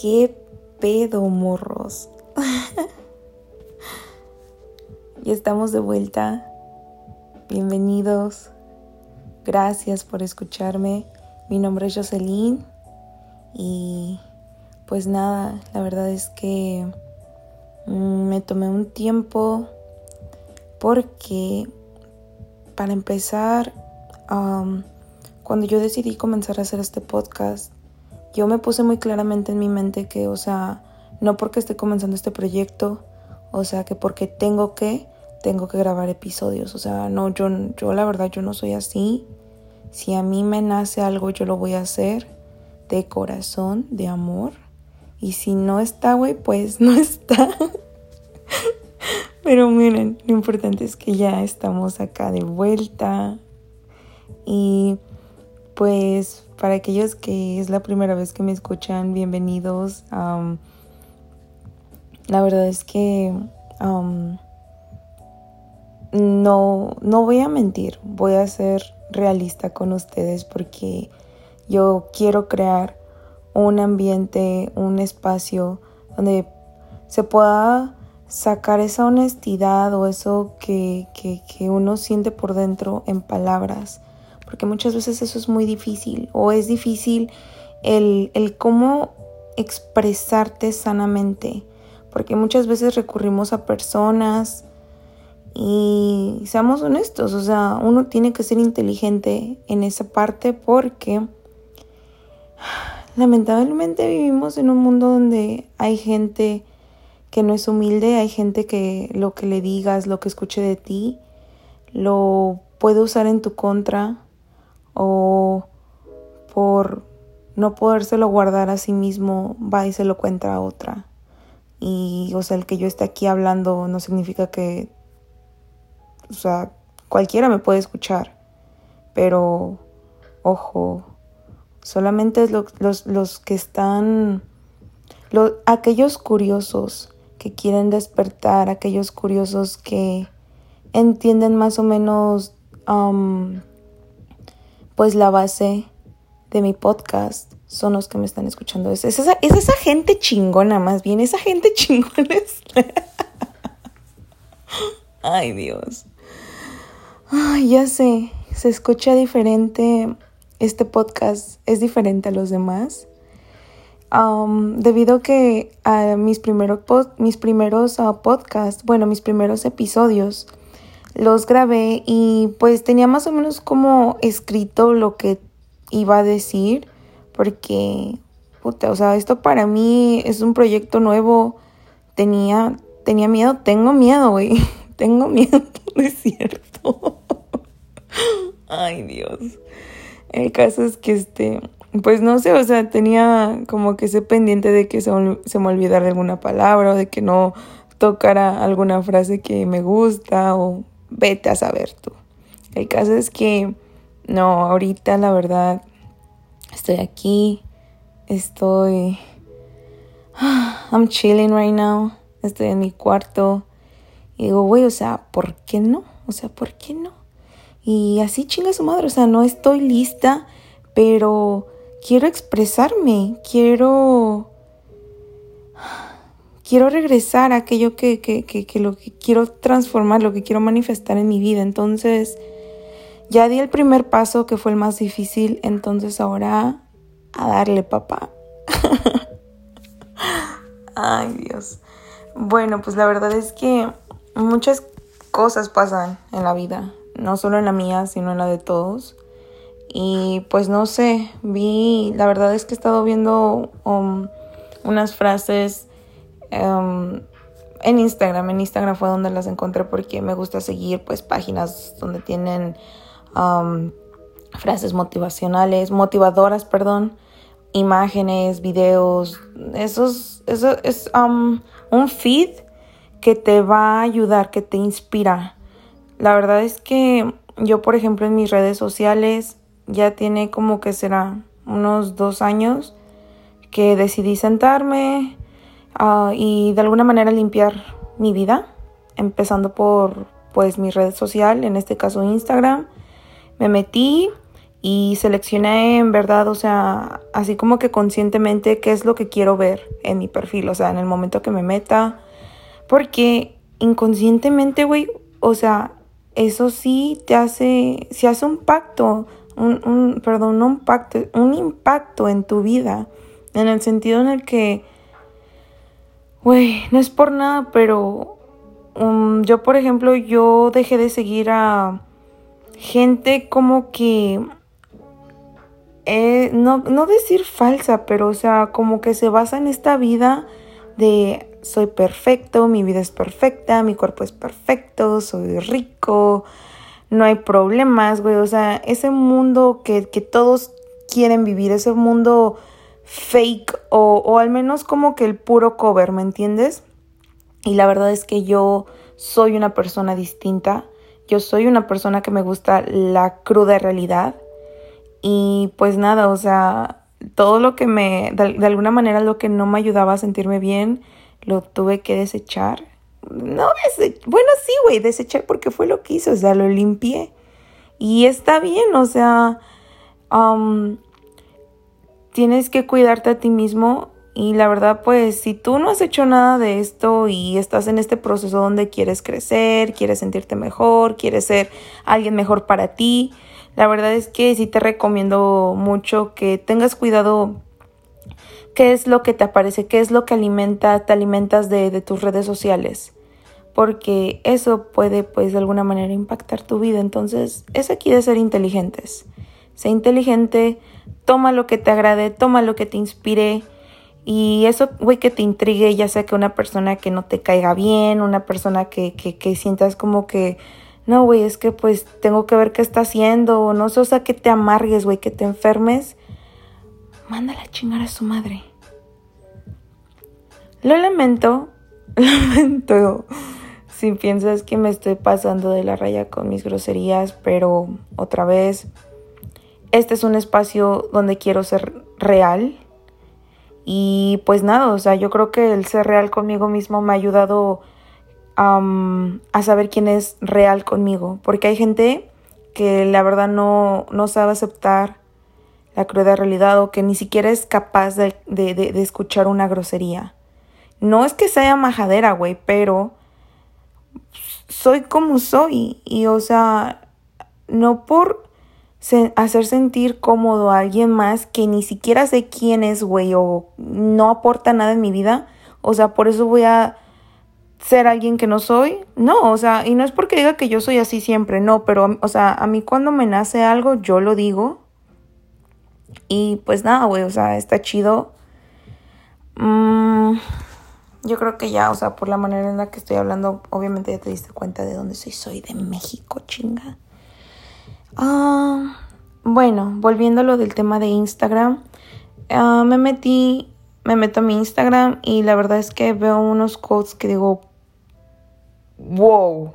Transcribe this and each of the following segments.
¿Qué pedo, morros? y estamos de vuelta. Bienvenidos. Gracias por escucharme. Mi nombre es Jocelyn y pues nada, la verdad es que mm, me tomé un tiempo porque para empezar, cuando yo decidí comenzar a hacer este podcast, yo me puse muy claramente en mi mente que, o sea, no porque esté comenzando este proyecto, o sea, que porque tengo que, tengo que grabar episodios. O sea, no, yo, yo la verdad, yo no soy así. Si a mí me nace algo, yo lo voy a hacer de corazón, de amor. Y si no está, güey, pues no está. Pero miren, lo importante es que ya estamos acá de vuelta. Y pues para aquellos que es la primera vez que me escuchan, bienvenidos. la verdad es que no, no voy a mentir, voy a ser realista con ustedes porque yo quiero crear un ambiente, un espacio donde se pueda sacar esa honestidad o eso que, que, que uno siente por dentro en palabras porque muchas veces eso es muy difícil o es difícil el, el cómo expresarte sanamente, porque muchas veces recurrimos a personas y seamos honestos, o sea, uno tiene que ser inteligente en esa parte porque lamentablemente vivimos en un mundo donde hay gente que no es humilde, hay gente que lo que le digas, lo que escuche de ti, lo puede usar en tu contra o por no podérselo guardar a sí mismo, va y se lo cuenta a otra. Y, o sea, el que yo esté aquí hablando no significa que, o sea, cualquiera me puede escuchar, pero, ojo, solamente es los, los que están, los, aquellos curiosos que quieren despertar, aquellos curiosos que entienden más o menos um, pues la base de mi podcast son los que me están escuchando. Es, esa, es gente chingona, más bien, esa gente chingona. Ay, Dios. Ay, ya sé, se escucha diferente. Este podcast es diferente a los demás. Um, debido a que a mis, primeros mis primeros uh, podcasts, bueno, mis primeros episodios, los grabé y pues tenía más o menos como escrito lo que iba a decir porque puta, o sea, esto para mí es un proyecto nuevo. Tenía tenía miedo, tengo miedo, güey. tengo miedo, es cierto. Ay, Dios. El caso es que este pues no sé, o sea, tenía como que ese pendiente de que se, se me olvidara alguna palabra o de que no tocara alguna frase que me gusta o vete a saber tú. El caso es que no, ahorita la verdad estoy aquí, estoy... I'm chilling right now, estoy en mi cuarto y digo, güey, o sea, ¿por qué no? O sea, ¿por qué no? Y así chinga su madre, o sea, no estoy lista, pero quiero expresarme, quiero quiero regresar a aquello que, que, que, que, lo que quiero transformar, lo que quiero manifestar en mi vida. Entonces, ya di el primer paso que fue el más difícil, entonces ahora a darle papá. Ay Dios. Bueno, pues la verdad es que muchas cosas pasan en la vida, no solo en la mía, sino en la de todos. Y pues no sé, vi, la verdad es que he estado viendo um, unas frases Em, en Instagram. En Instagram fue donde las encontré porque me gusta seguir pues páginas donde tienen frases motivacionales, motivadoras, perdón, imágenes, videos. Eso es, eso es un feed que te va a ayudar, que te inspira. La verdad es que yo, por ejemplo, en mis redes sociales ya tiene como que será unos dos años que decidí sentarme, Ah, y de alguna manera limpiar mi vida, empezando por pues mi red social, en este caso Instagram. Me metí y seleccioné en verdad, o sea, así como que conscientemente qué es lo que quiero ver en mi perfil, o sea, en el momento que me meta, porque inconscientemente, güey, o sea, eso sí te hace, se hace un pacto, un, un, perdón, no un pacto, un impacto en tu vida, en el sentido en el que, güey, no es por nada, pero um, yo, por ejemplo, yo dejé de seguir a gente como que eh, no, no decir falsa, pero o sea, como que se basa en esta vida de soy perfecto, mi vida es perfecta, mi cuerpo es perfecto, soy rico, no hay problemas, güey. O sea, ese mundo que, que todos quieren vivir, ese mundo fake o, o al menos como que el puro cover, ¿me entiendes? Y la verdad es que yo soy una persona distinta. Yo soy una persona que me gusta la cruda realidad. Y pues nada, o sea, todo lo que me, de, alguna manera lo que no me ayudaba a sentirme bien, lo tuve que desechar. No, bueno, sí, güey, desechar porque fue lo que hice, o sea, lo limpié. Y está bien, o sea, um, tienes que cuidarte a ti mismo. Y la verdad, pues, si tú no has hecho nada de esto y estás en este proceso donde quieres crecer, quieres sentirte mejor, quieres ser alguien mejor para ti, la verdad es que sí te recomiendo mucho que tengas cuidado qué es lo que te aparece, qué es lo que alimenta, te alimentas de, tus redes sociales. Porque eso puede, pues, de alguna manera impactar tu vida. Entonces, es aquí de ser inteligentes. Sé inteligente, toma lo que te agrade, toma lo que te inspire. Y eso, güey, que te intrigue, ya sea que una persona que no te caiga bien, una persona que, que, que sientas como que no, güey, es que pues tengo que ver qué está haciendo, no sé, o sea, que te amargues, güey, que te enfermes, mándala a chingar a su madre. Lo lamento, lamento si piensas que me estoy pasando de la raya con mis groserías, pero otra vez, este es un espacio donde quiero ser real. Y pues nada, o sea, yo creo que el ser real conmigo mismo me ha ayudado a saber quién es real conmigo. Porque hay gente que la verdad no, no sabe aceptar la cruda realidad o que ni siquiera es capaz de, de, de, escuchar una grosería. No es que sea majadera, güey, pero soy como soy. Y o sea, no por hacer sentir cómodo a alguien más que ni siquiera sé quién es, güey, o no aporta nada en mi vida. O sea, por eso voy a ser alguien que no soy. No, o sea, y no es porque diga que yo soy así siempre, no, pero, o sea, a mí cuando me nace algo, yo lo digo. Y pues nada, güey, o sea, está chido. Mm, yo creo que ya, o sea, por la manera en la que estoy hablando, obviamente ya te diste cuenta de dónde soy. Soy de México, chinga. Ah, bueno, volviendo a lo del tema de Instagram, ah, me metí me meto a mi Instagram y la verdad es que veo unos quotes que digo, wow.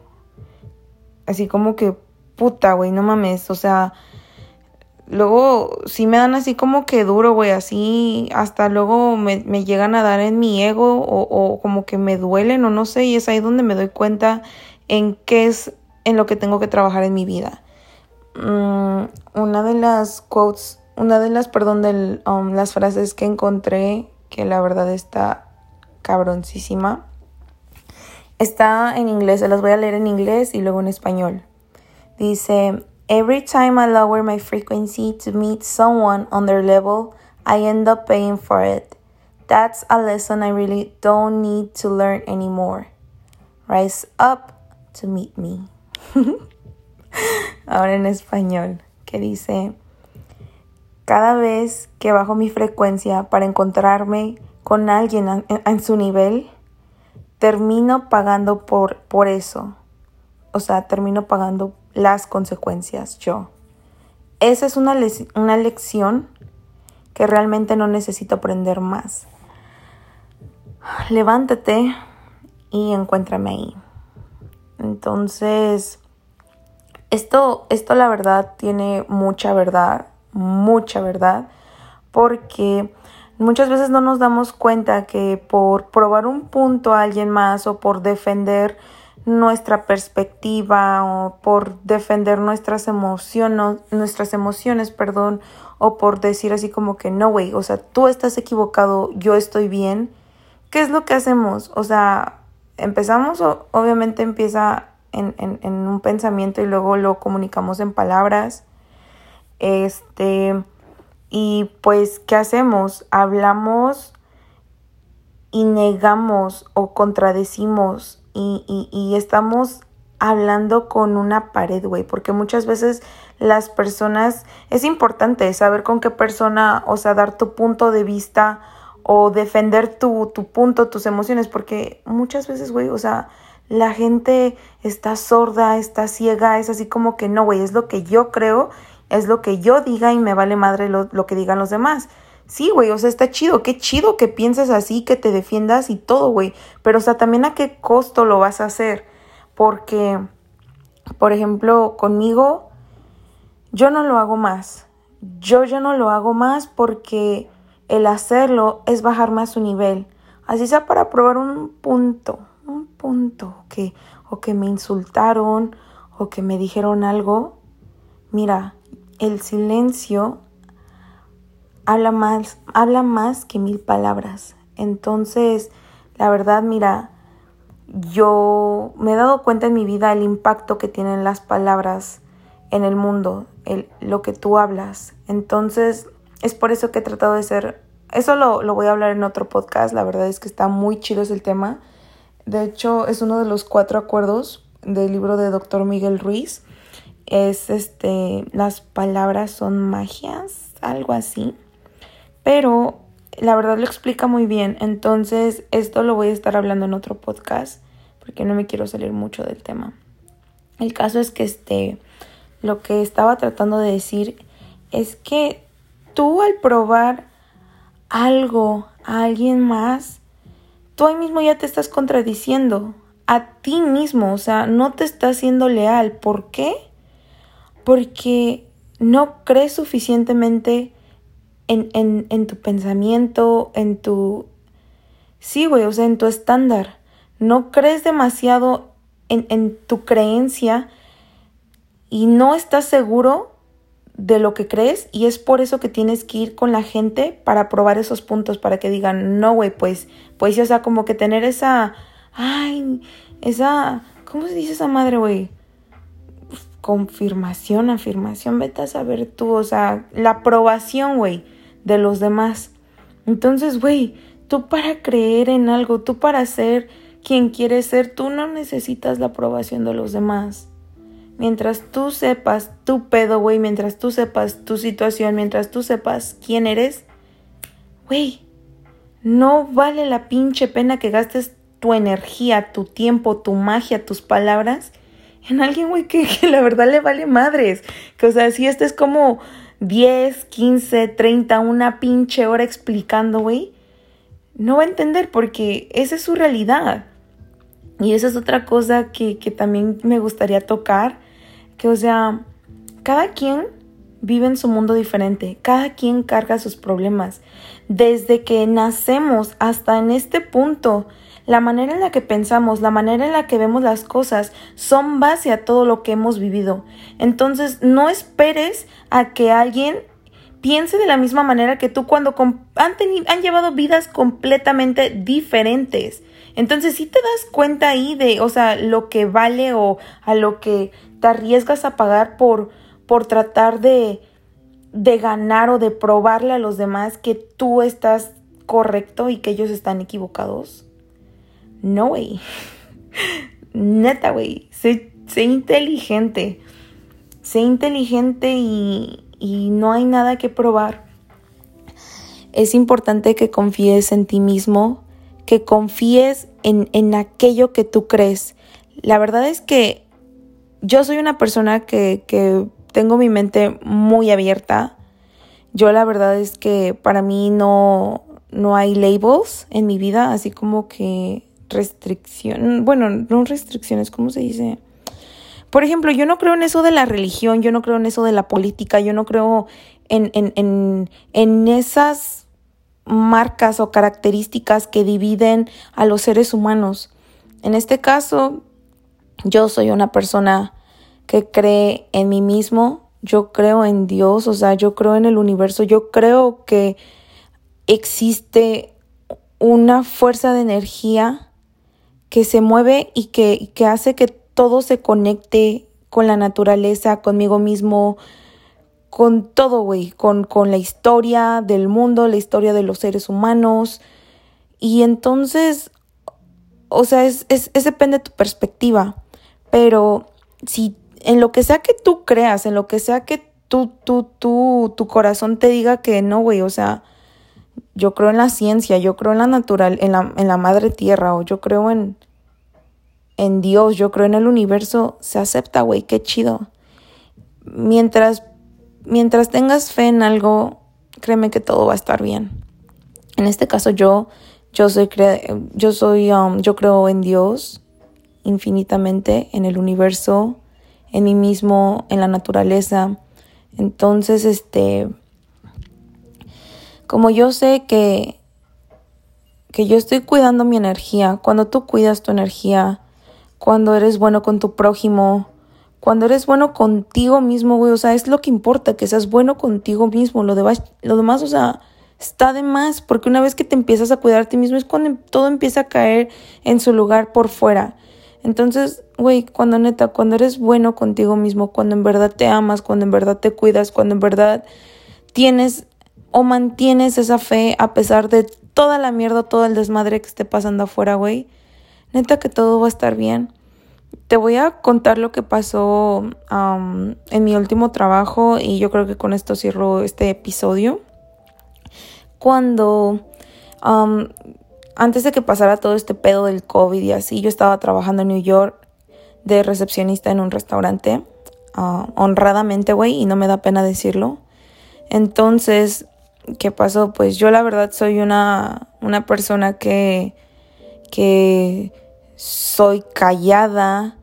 Así como que, puta, güey, no mames. O sea, luego sí me dan así como que duro, güey. Así hasta luego me, llegan a dar en mi ego o, o, como que me duelen o no sé. Y es ahí donde me doy cuenta en qué es en lo que tengo que trabajar en mi vida. Mm, una de las quotes, una de las, perdón, de um, las frases que encontré que la verdad está cabroncísima Está en inglés, se las voy a leer en inglés y luego en español. Dice, Every time I lower my frequency to meet someone on their level, I end up paying for it. That's a lesson I really don't need to learn anymore. Rise up to meet me. Ahora en español, que dice, cada vez que bajo mi frecuencia para encontrarme con alguien en, su nivel, termino pagando por, por eso. O sea, termino pagando las consecuencias yo. Esa es una, una lección que realmente no necesito aprender más. Levántate y encuéntrame ahí. Entonces, esto, esto la verdad tiene mucha verdad, mucha verdad, porque Muchas veces no nos damos cuenta que por probar un punto a alguien más o por defender nuestra perspectiva o por defender nuestras emociones, nuestras emociones, perdón, o por decir así como que no, güey, o sea, tú estás equivocado, yo estoy bien. ¿Qué es lo que hacemos? O sea, empezamos, obviamente empieza en, en un pensamiento y luego lo comunicamos en palabras. Este, y pues, ¿qué hacemos? Hablamos y negamos o contradecimos y, estamos hablando con una pared, güey, porque muchas veces las personas, es importante saber con qué persona, o sea, dar tu punto de vista o defender tu, tu punto, tus emociones, porque muchas veces, güey, o sea, la gente está sorda, está ciega, es así como que no, güey, es lo que yo creo, es lo que yo diga y me vale madre lo, que digan los demás. Sí, güey, o sea, está chido, qué chido que pienses así, que te defiendas y todo, güey. Pero, o sea, también a qué costo lo vas a hacer. Porque, por ejemplo, conmigo, yo no lo hago más. Yo ya no lo hago más porque el hacerlo es bajarme a su nivel. Así sea para probar un punto, un punto que, o que me insultaron, o que me dijeron algo. Mira, el silencio habla más, habla más que mil palabras. Entonces, la verdad, mira, yo me he dado cuenta en mi vida el impacto que tienen las palabras en el mundo, el, lo que tú hablas. Entonces, es por eso que he tratado de ser, eso lo, lo voy a hablar en otro podcast, la verdad es que está muy chido ese el tema. De hecho, es uno de los cuatro acuerdos del libro de Dr. Miguel Ruiz. Es este, las palabras son magias, algo así pero la verdad lo explica muy bien. Entonces, esto lo voy a estar hablando en otro podcast porque no me quiero salir mucho del tema. El caso es que este lo que estaba tratando de decir es que tú al probar algo a alguien más, tú ahí mismo ya te estás contradiciendo a ti mismo, o sea, no te estás siendo leal. ¿Por qué? Porque no crees suficientemente en, tu pensamiento, en tu... Sí, güey, o sea, en tu estándar. No crees demasiado en, en tu creencia y no estás seguro de lo que crees y es por eso que tienes que ir con la gente para probar esos puntos, para que digan, no, güey, pues, pues, o sea, como que tener esa, ay, esa, ¿cómo se dice esa madre, güey? Confirmación, afirmación, vete a saber tú, o sea, la aprobación, güey de los demás. Entonces, güey, tú para creer en algo, tú para ser quien quieres ser, tú no necesitas la aprobación de los demás. Mientras tú sepas tu pedo, güey, mientras tú sepas tu situación, mientras tú sepas quién eres, güey, no vale la pinche pena que gastes tu energía, tu tiempo, tu magia, tus palabras en alguien, güey, que, la verdad le vale madres. Que, o sea, si este es como 10, 15, 30, una pinche hora explicando, güey, no va a entender porque esa es su realidad. Y esa es otra cosa que, que también me gustaría tocar, que o sea, cada quien vive en su mundo diferente, cada quien carga sus problemas. Desde que nacemos hasta en este punto, la manera en la que pensamos, la manera en la que vemos las cosas son base a todo lo que hemos vivido. Entonces, no esperes a que alguien piense de la misma manera que tú cuando han, han llevado vidas completamente diferentes. Entonces, si te das cuenta ahí de, o sea, lo que vale o a lo que te arriesgas a pagar por, por tratar de, de ganar o de probarle a los demás que tú estás correcto y que ellos están equivocados. No, güey. Neta, güey. Sé, inteligente. Sé inteligente y, y no hay nada que probar. Es importante que confíes en ti mismo, que confíes en, en aquello que tú crees. La verdad es que yo soy una persona que, que tengo mi mente muy abierta. Yo la verdad es que para mí no, no hay labels en mi vida, así como que restricción, bueno, no restricciones, ¿cómo se dice? Por ejemplo, yo no creo en eso de la religión, yo no creo en eso de la política, yo no creo en, en, en, en esas marcas o características que dividen a los seres humanos. En este caso, Yo soy una persona que cree en mí mismo, yo creo en Dios, o sea, yo creo en el universo, yo creo que existe una fuerza de energía que se mueve y que, que hace que todo se conecte con la naturaleza, conmigo mismo, con todo, güey, con, con la historia del mundo, la historia de los seres humanos. Y entonces, o sea, es, es, es depende de tu perspectiva. Pero si en lo que sea que tú creas, en lo que sea que tú, tú, tu corazón te diga que no, güey, o sea, yo creo en la ciencia, yo creo en la natural, en la, en la madre tierra, o yo creo en, en Dios, yo creo en el universo, se acepta, güey, qué chido. Mientras mientras tengas fe en algo, créeme que todo va a estar bien. En este caso yo, yo soy, yo soy, um, yo creo en Dios infinitamente, en el universo, en mí mismo, en la naturaleza. Entonces, este, como yo sé que, que yo estoy cuidando mi energía, cuando tú cuidas tu energía, cuando eres bueno con tu prójimo, cuando eres bueno contigo mismo, güey, o sea, es lo que importa, que seas bueno contigo mismo. Lo, demás, lo demás, o sea, está de más, porque una vez que te empiezas a cuidar a ti mismo es cuando todo empieza a caer en su lugar por fuera. Entonces, güey, cuando neta, cuando eres bueno contigo mismo, cuando en verdad te amas, cuando en verdad te cuidas, cuando en verdad tienes o mantienes esa fe a pesar de toda la mierda, todo el desmadre que esté pasando afuera, güey, neta que todo va a estar bien. Te voy a contar lo que pasó en mi último trabajo y yo creo que con esto cierro este episodio. Cuando antes de que pasara todo este pedo del COVID y así, yo estaba trabajando en New York de recepcionista en un restaurante, ah, honradamente, güey, y no me da pena decirlo. Entonces, ¿qué pasó? Pues yo la verdad soy una, una persona que, que soy callada.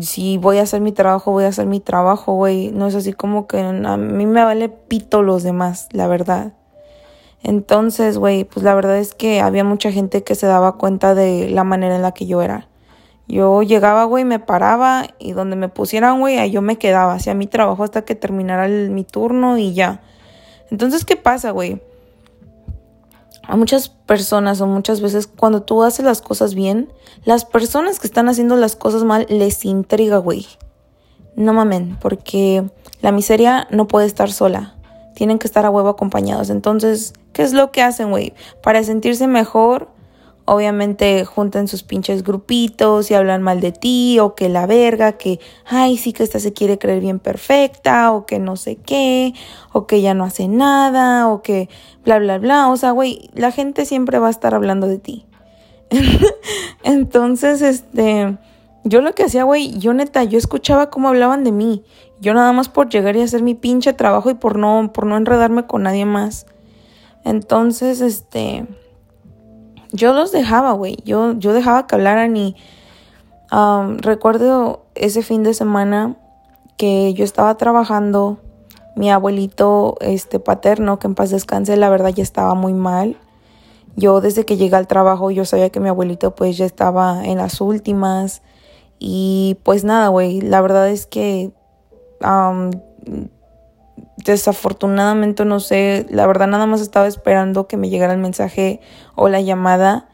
Si voy a hacer mi trabajo, voy a hacer mi trabajo, güey. No es así como que a mí me vale pito los demás, la verdad. Entonces, güey, pues la verdad es que había mucha gente que se daba cuenta de la manera en la que yo era. Yo llegaba, güey, me paraba y donde me pusieran, güey, ahí yo me quedaba. Hacía mi trabajo hasta que terminara mi turno y ya. Entonces, ¿qué pasa, güey? a muchas personas o muchas veces cuando tú haces las cosas bien, las personas que están haciendo las cosas mal les intriga, güey. No mamen, porque la miseria no puede estar sola. Tienen que estar a huevo acompañados. Entonces, ¿qué es lo que hacen, güey? Para sentirse mejor, obviamente juntan sus pinches grupitos y hablan mal de ti o que la verga, que, ay, sí que esta se quiere creer bien perfecta o que no sé qué, o que ya no hace nada o que bla, bla, bla. O sea, güey, la gente siempre va a estar hablando de ti. Entonces, este, yo lo que hacía, güey, yo neta, yo escuchaba cómo hablaban de mí. Yo nada más por llegar y hacer mi pinche trabajo y por no, por no enredarme con nadie más. Entonces, este yo los dejaba, güey. Yo, yo dejaba que hablaran y recuerdo ese fin de semana que yo estaba trabajando. Mi abuelito este, paterno, que en paz descanse, la verdad ya estaba muy mal. Yo desde que llegué al trabajo yo sabía que mi abuelito pues ya estaba en las últimas. Y pues nada, güey, la verdad es que desafortunadamente no sé, la verdad nada más estaba esperando que me llegara el mensaje o la llamada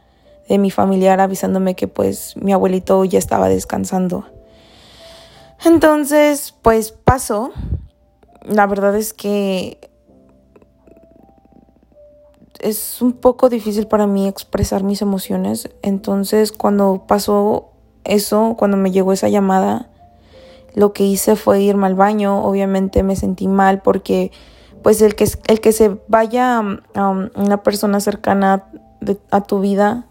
de mi familiar avisándome que pues mi abuelito ya estaba descansando. Entonces, pues pasó. La verdad es que es un poco difícil para mí expresar mis emociones. Entonces, cuando pasó eso, cuando me llegó esa llamada, lo que hice fue irme al baño, obviamente me sentí mal porque pues el que, el que se vaya um, una persona cercana a tu vida,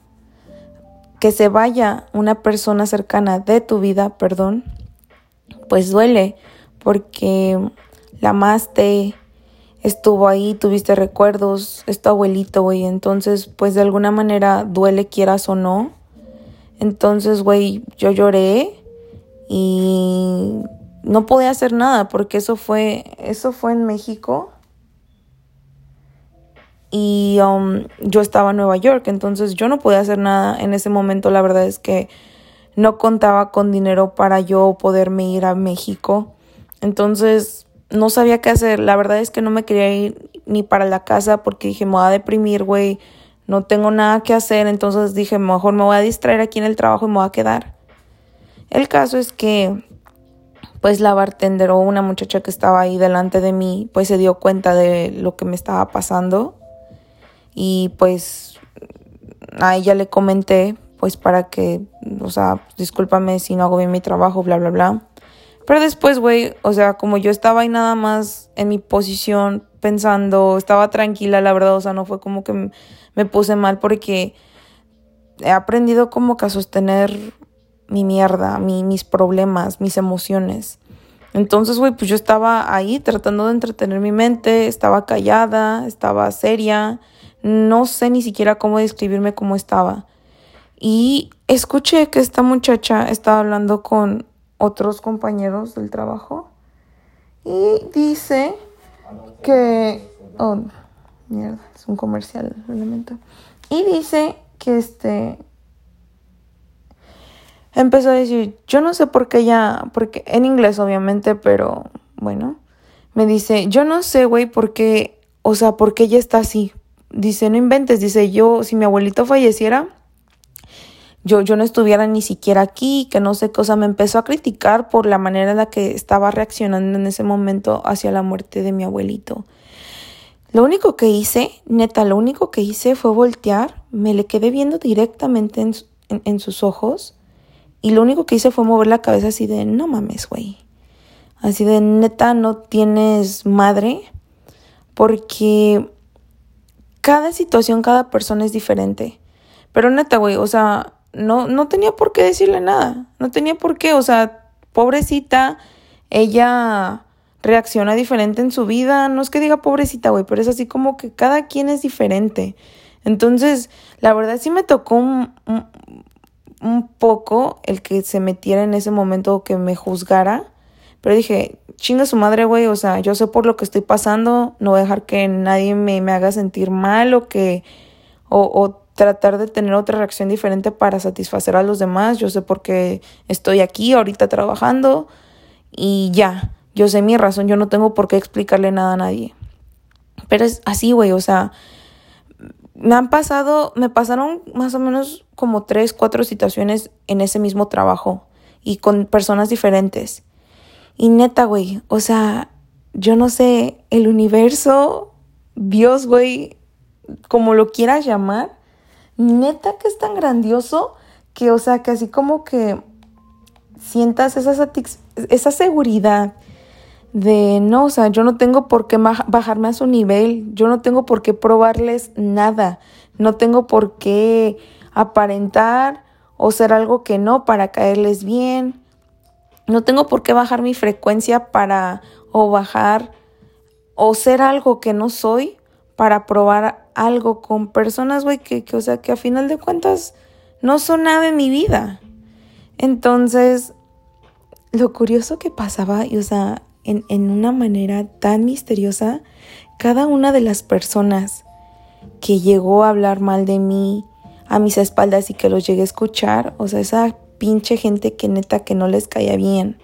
que se vaya una persona cercana de tu vida, perdón, pues duele porque la amaste, estuvo ahí, tuviste recuerdos, es tu abuelito, güey, entonces pues de alguna manera duele quieras o no. Entonces, güey, yo lloré, y no podía hacer nada porque eso fue, eso fue en México y um, yo estaba en Nueva York, entonces yo no podía hacer nada en ese momento, la verdad es que no contaba con dinero para yo poderme ir a México. Entonces no sabía qué hacer. La verdad es que no me quería ir ni para la casa porque dije, me voy a deprimir, güey. No tengo nada que hacer. Entonces dije, mejor me voy a distraer aquí en el trabajo y me voy a quedar. El caso es que, pues la bartender o una muchacha que estaba ahí delante de mí, pues se dio cuenta de lo que me estaba pasando. Y pues a ella le comenté, pues para que, o sea, discúlpame si no hago bien mi trabajo, bla, bla, bla. Pero después, güey, o sea, como yo estaba ahí nada más en mi posición pensando, estaba tranquila, la verdad, o sea, no fue como que me puse mal porque he aprendido como que a sostener mi mierda, mi, mis problemas, mis emociones. Entonces, güey, pues yo estaba ahí tratando de entretener mi mente, estaba callada, estaba seria, no sé ni siquiera cómo describirme cómo estaba. Y escuché que esta muchacha estaba hablando con otros compañeros del trabajo y dice que... Oh, mierda, es un comercial, elemento. Y dice que este... Empezó a decir, yo no sé por qué ella, porque en inglés obviamente, pero bueno, me dice, yo no sé, güey, por qué, o sea, por qué ella está así. Dice, no inventes, dice, yo, si mi abuelito falleciera, yo, yo no estuviera ni siquiera aquí, que no sé qué, o sea, me empezó a criticar por la manera en la que estaba reaccionando en ese momento hacia la muerte de mi abuelito. Lo único que hice, neta, lo único que hice fue voltear, me le quedé viendo directamente en, en, sus ojos y lo único que hice fue mover la cabeza así de, no mames, güey. Así de, neta, no tienes madre porque cada situación, cada persona es diferente. Pero neta, güey, o sea, no, no tenía por qué decirle nada. No tenía por qué, o sea, pobrecita, ella reacciona diferente en su vida. No es que diga pobrecita, güey, pero es así como que cada quien es diferente. Entonces, la verdad sí me tocó un, poco el que se metiera en ese momento que me juzgara. Pero dije, chinga su madre, güey, o sea, yo sé por lo que estoy pasando, no voy a dejar que nadie me, me haga sentir mal o que, o, o tratar de tener otra reacción diferente para satisfacer a los demás. Yo sé por qué estoy aquí ahorita trabajando y ya, yo sé mi razón, yo no tengo por qué explicarle nada a nadie. Pero es así, güey, o sea, me han pasado, me pasaron más o menos como tres, cuatro situaciones en ese mismo trabajo y con personas diferentes. Y neta, güey, o sea, yo no sé, el universo, Dios, güey, como lo quieras llamar, neta que es tan grandioso que, o sea, que así como que sientas esa, esa seguridad de, no, o sea, yo no tengo por qué bajarme a su nivel, yo no tengo por qué probarles nada, no tengo por qué aparentar o ser algo que no para caerles bien, no tengo por qué bajar mi frecuencia para o bajar o ser algo que no soy para probar algo con personas, güey, que, que, o sea, que a final de cuentas no son nada en mi vida. Entonces, lo curioso que pasaba, y o sea, en, en una manera tan misteriosa, cada una de las personas que llegó a hablar mal de mí a mis espaldas y que los llegué a escuchar, o sea, esa pinche gente que neta que no les caía bien.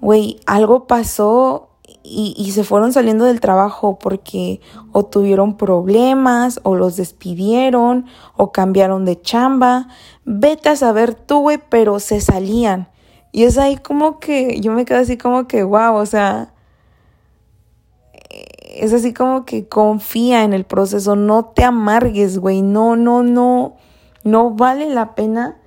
Güey, algo pasó y, se fueron saliendo del trabajo porque o tuvieron problemas o los despidieron o cambiaron de chamba. Vete a saber tú, güey, pero se salían. Y es ahí como que yo me quedo así como que, wow, o sea, es así como que confía en el proceso, no te amargues, güey, no, no, no, no vale la pena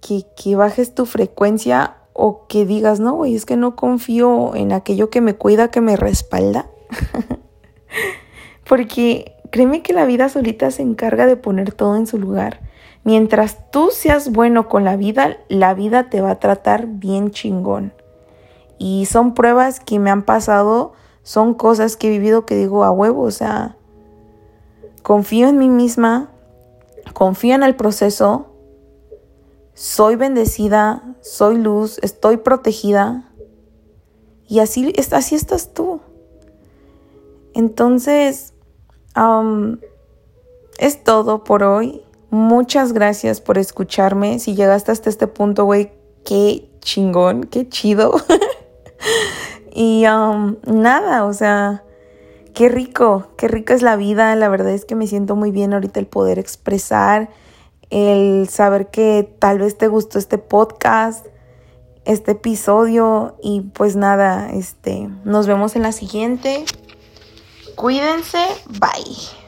que, que bajes tu frecuencia o que digas, no, güey, es que no confío en aquello que me cuida, que me respalda. Porque créeme que la vida solita se encarga de poner todo en su lugar. Mientras tú seas bueno con la vida, la vida te va a tratar bien chingón. Y son pruebas que me han pasado, son cosas que he vivido que digo a huevo, o sea, confío en mí misma, confío en el proceso, soy bendecida, soy luz, estoy protegida. Y así, así estás tú. Entonces, es todo por hoy. Muchas gracias por escucharme. Si llegaste hasta este punto, güey, qué chingón, qué chido. y um, nada, o sea, qué rico, qué rica es la vida. La verdad es que me siento muy bien ahorita el poder expresar, el saber que tal vez te gustó este podcast, este episodio. Y pues nada, este, nos vemos en la siguiente. Cuídense, bye.